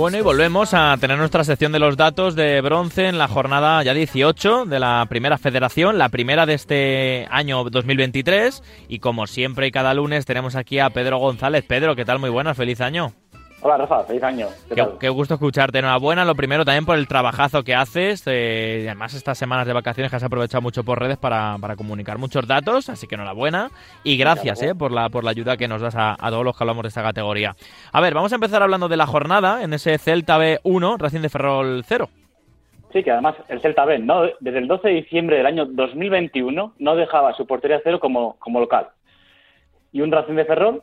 Bueno, y volvemos a tener nuestra sección de los datos de bronce en la jornada ya 18 de la primera federación, la primera de este año 2023. Y como siempre y cada lunes tenemos aquí a Pedro González. Pedro, ¿qué tal? Muy buenas, feliz año. Hola Rafa, feliz año. ¿Qué, gusto escucharte. Enhorabuena, lo primero también por el trabajazo que haces. Eh, además, estas semanas de vacaciones que has aprovechado mucho por redes para, comunicar muchos datos, así que enhorabuena. Y gracias eh, por, la, por la ayuda que nos das a, todos los que hablamos de esta categoría. A ver, vamos a empezar hablando de la jornada en ese Celta B1, Racing de Ferrol 0. Sí, que además el Celta B, ¿no? desde el 12 de diciembre del año 2021, no dejaba su portería cero como, como local. Y un Racing de Ferrol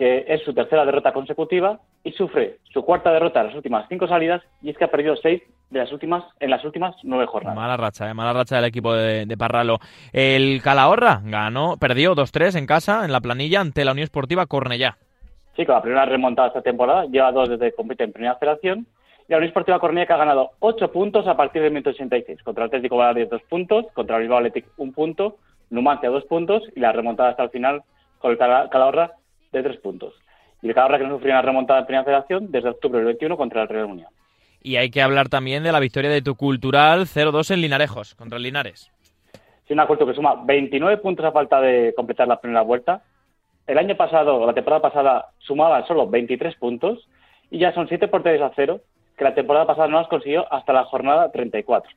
que es su tercera derrota consecutiva y sufre su cuarta derrota en las últimas cinco salidas y es que ha perdido seis de las últimas en las últimas nueve jornadas. Mala racha, eh, mala racha del equipo de, Parralo. El Calahorra ganó, perdió 2-3 en casa en la planilla ante la Unión Esportiva Cornellá. Sí, con la primera remontada esta temporada, lleva dos desde que compite en primera federación y la Unión Esportiva Cornellá que ha ganado ocho puntos a partir del 186. Contra el Atlético Baleares dos puntos, contra el Bilbao Athletic un punto, Numancia dos puntos y la remontada hasta el final con el Calahorra de tres puntos. Y el Calahorra que no sufrió una remontada en primera federación desde octubre del 21 contra el Real Unión. Y hay que hablar también de la victoria de tu cultural 0-2 en Linarejos, contra el Linares. Sí, un acuerdo que suma 29 puntos a falta de completar la primera vuelta. El año pasado, la temporada pasada, sumaba solo 23 puntos y ya son 7 porteros a cero que la temporada pasada no las consiguió hasta la jornada 34.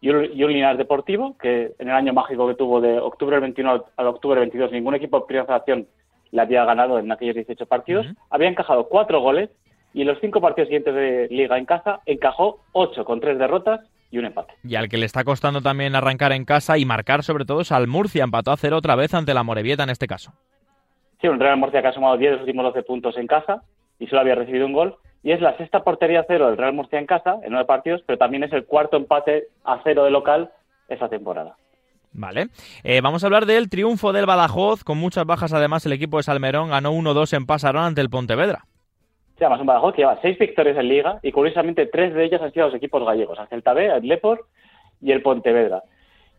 Y un, y un Linares Deportivo que en el año mágico que tuvo de octubre del 21 al octubre del 22 ningún equipo de primera federación le había ganado en aquellos 18 partidos. Había encajado cuatro goles y en los cinco partidos siguientes de Liga en casa encajó ocho con tres derrotas y un empate. Y al que le está costando también arrancar en casa y marcar sobre todo es al Murcia. Empató a cero otra vez ante la Morevieta en este caso. Sí, un Real Murcia que ha sumado 10 de los últimos 12 puntos en casa y solo había recibido un gol. Y es la sexta portería a cero del Real Murcia en casa en nueve partidos, pero también es el cuarto empate a cero de local esa temporada. Vale. Eh, vamos a hablar del triunfo del Badajoz, con muchas bajas además el equipo de Salmerón ganó 1-2 en Pasarón ante el Pontevedra. Sí, además un Badajoz que lleva seis victorias en Liga y curiosamente tres de ellas han sido los equipos gallegos, el Celta B, el Lepor y el Pontevedra.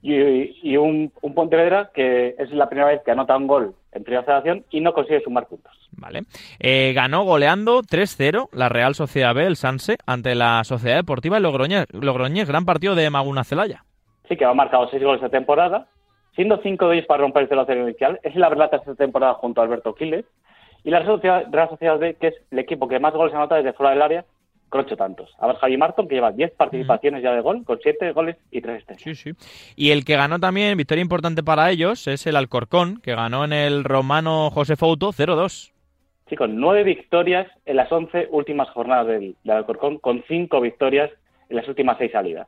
Y, un, Pontevedra que es la primera vez que anota un gol en primera federación y no consigue sumar puntos. Vale. Eh, ganó goleando 3-0 la Real Sociedad B, el Sanse, ante la Sociedad Deportiva Logroñés. Logroñés, gran partido de Maguna Celaya sí que ha marcado seis goles de temporada, siendo cinco de ellos para romper el 0-0 inicial. Es la verdad esta temporada junto a Alberto Quiles. Y la Real Sociedad B, que es el equipo que más goles anota desde fuera del área, con ocho tantos. A ver, Javi Marton, que lleva diez participaciones ya de gol, con siete goles y tres Sí, sí. Y el que ganó también, victoria importante para ellos, es el Alcorcón, que ganó en el romano José Fouto 0-2. Sí, con nueve victorias en las once últimas jornadas del, del Alcorcón, con cinco victorias en las últimas seis salidas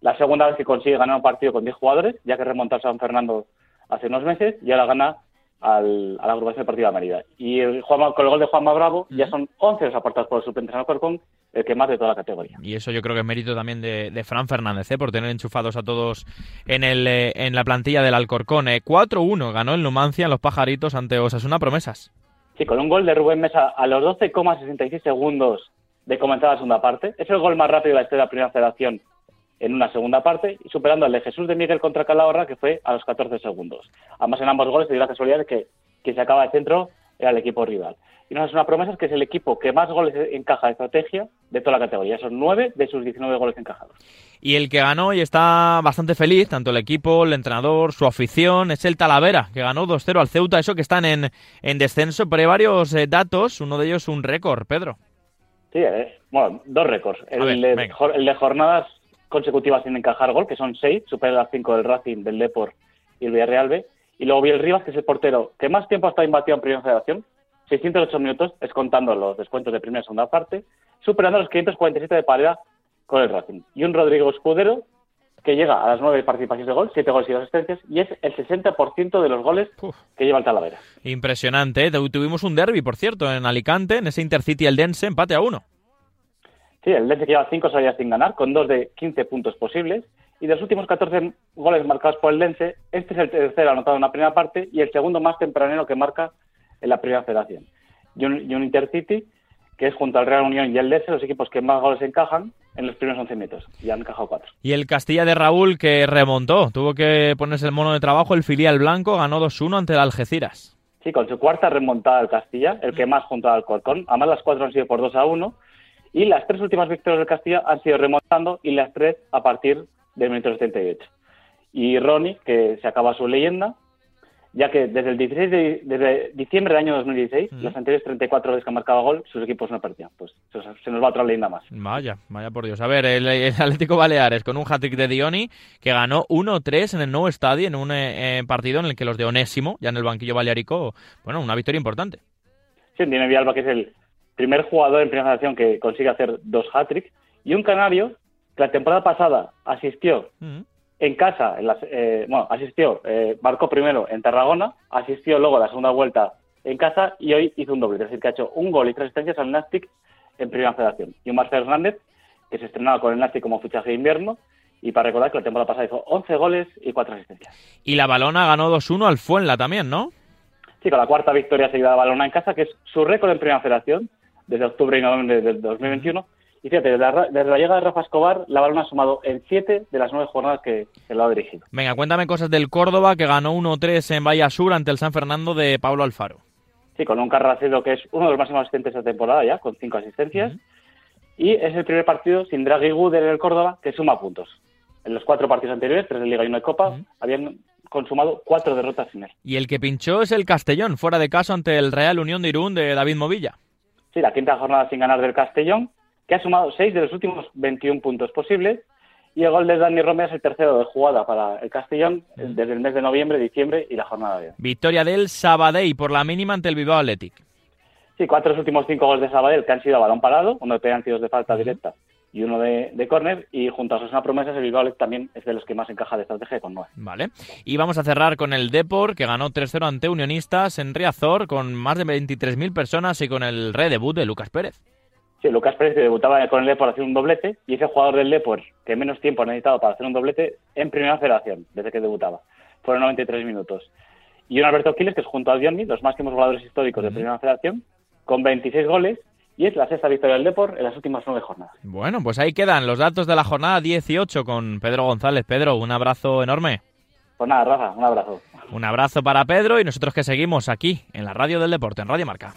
la segunda vez que consigue ganar un partido con 10 jugadores, ya que remontó a San Fernando hace unos meses, y ahora gana al, a la agrupación deportiva de Mérida. Y el con el gol de Juanma Bravo ya son 11 los aportados por el suplente San Alcorcón, el que más de toda la categoría. Y eso yo creo que es mérito también de, Fran Fernández, ¿eh? por tener enchufados a todos en, el, eh, en la plantilla del Alcorcón. 4-1 eh, ganó el Numancia en los pajaritos ante Osasuna Promesas. Sí, con un gol de Rubén Mesa a los 12,66 segundos de comenzar la segunda parte. Es el gol más rápido de la historia de la primera federación en una segunda parte y superando al de Jesús de Miguel contra Calahorra, que fue a los 14 segundos. Además, en ambos goles se dio la casualidad de que quien se acaba de centro era el equipo rival. Y no es una promesa es que es el equipo que más goles encaja de estrategia de toda la categoría. Son nueve de sus 19 goles encajados. Y el que ganó y está bastante feliz, tanto el equipo, el entrenador, su afición, es el Talavera, que ganó 2-0 al Ceuta. Eso que están en, en descenso, pero hay varios eh, datos, uno de ellos un récord, Pedro. Sí, eh, bueno, dos récords. El, el de jornadas consecutivas sin encajar gol, que son seis, supera las cinco del Racing, del Depor y el Villarreal B. Y luego vi el Rivas, que es el portero que más tiempo ha estado imbatido en primera federación, 608 minutos, es contando los descuentos de primera y segunda parte, superando los 547 de pared con el Racing. Y un Rodrigo Escudero, que llega a las nueve participaciones de gol, siete goles y dos asistencias, y es el 60% de los goles que lleva el Talavera. Impresionante. ¿eh? Tuvimos un derby, por cierto, en Alicante, en ese Intercity Eldense, empate a uno. Sí, el Lense lleva cinco salidas sin ganar, con dos de 15 puntos posibles. Y de los últimos 14 goles marcados por el Lense, este es el tercero anotado en la primera parte y el segundo más tempranero que marca en la primera federación. Y un, Intercity, que es junto al Real Unión y el Lense los equipos que más goles encajan en los primeros 11 metros. Y han encajado cuatro. Y el Castilla de Raúl, que remontó, tuvo que ponerse el mono de trabajo, el filial blanco, ganó 2-1 ante el Algeciras. Sí, con su cuarta remontada al Castilla, el que más junto al Corcón. Además, las cuatro han sido por 2 a 1 Y las tres últimas victorias del Castilla han sido remontando y las tres a partir del minuto 78. Y Ronnie, que se acaba su leyenda, ya que desde el 16 de, desde diciembre del año 2016, los anteriores 34 veces que han marcado gol, sus equipos no perdían. Pues se, nos va otra leyenda más. Vaya, vaya por Dios. A ver, el, Atlético Baleares con un hat-trick de Dioni que ganó 1-3 en el nuevo estadio en un eh, partido en el que los de Onésimo, ya en el banquillo balearico, bueno, una victoria importante. Sí, tiene Vialba, que es el primer jugador en primera generación que consigue hacer dos hat-tricks, y un canario que la temporada pasada asistió en casa, en eh, bueno, asistió, eh, marcó primero en Tarragona, asistió luego a la segunda vuelta en casa y hoy hizo un doble, es decir, que ha hecho un gol y tres asistencias al Nastic en Primera Federación. Y un Marcelo Hernández, que se estrenaba con el Nastic como fichaje de invierno, y para recordar que la temporada pasada hizo 11 goles y cuatro asistencias. Y la Balona ganó 2-1 al Fuenla también, ¿no? Sí, con la cuarta victoria seguida de Balona en casa, que es su récord en Primera Federación desde octubre y noviembre del 2021 y fíjate, desde la, llegada de Rafa Escobar, la Balona ha sumado en siete de las nueve jornadas que, se lo ha dirigido. Venga, cuéntame cosas del Córdoba, que ganó 1-3 en Bahía Sur ante el San Fernando de Pablo Alfaro. Sí, con un Carracedo que es uno de los máximos asistentes de la temporada ya, con cinco asistencias. Y es el primer partido sin Draghi Guder en el Córdoba que suma puntos. En los cuatro partidos anteriores, tres de Liga y uno de Copa, habían consumado cuatro derrotas sin él. Y el que pinchó es el Castellón, fuera de caso ante el Real Unión de Irún de David Movilla. Sí, la quinta jornada sin ganar del Castellón, que ha sumado 6 de los últimos 21 puntos posibles. Y el gol de Dani Romeo es el tercero de jugada para el Castellón desde el mes de noviembre, diciembre y la jornada de hoy. Victoria del Sabadell por la mínima ante el Bilbao Athletic. Sí, cuatro de los últimos cinco goles de Sabadell que han sido a balón parado, uno de penaltis de falta directa y uno de, de córner. Y junto a sus promesas, el Bilbao también es de los que más encaja de estrategia con nueve. Vale. Y vamos a cerrar con el Depor, que ganó 3-0 ante Unionistas en Riazor, con más de 23.000 personas y con el re-debut de Lucas Pérez. Sí, Lucas Pérez debutaba con el Depor hacer un doblete y ese jugador del Depor que menos tiempo ha necesitado para hacer un doblete en primera federación, desde que debutaba. Fueron 93 minutos. Y un Alberto Quiles, que es junto a Diony, los máximos jugadores históricos de primera federación, con 26 goles y es la sexta victoria del Depor en las últimas nueve jornadas. Bueno, pues ahí quedan los datos de la jornada 18 con Pedro González. Pedro, un abrazo enorme. Pues nada, Rafa, un abrazo. Un abrazo para Pedro y nosotros que seguimos aquí en la radio del deporte, en Radio Marca.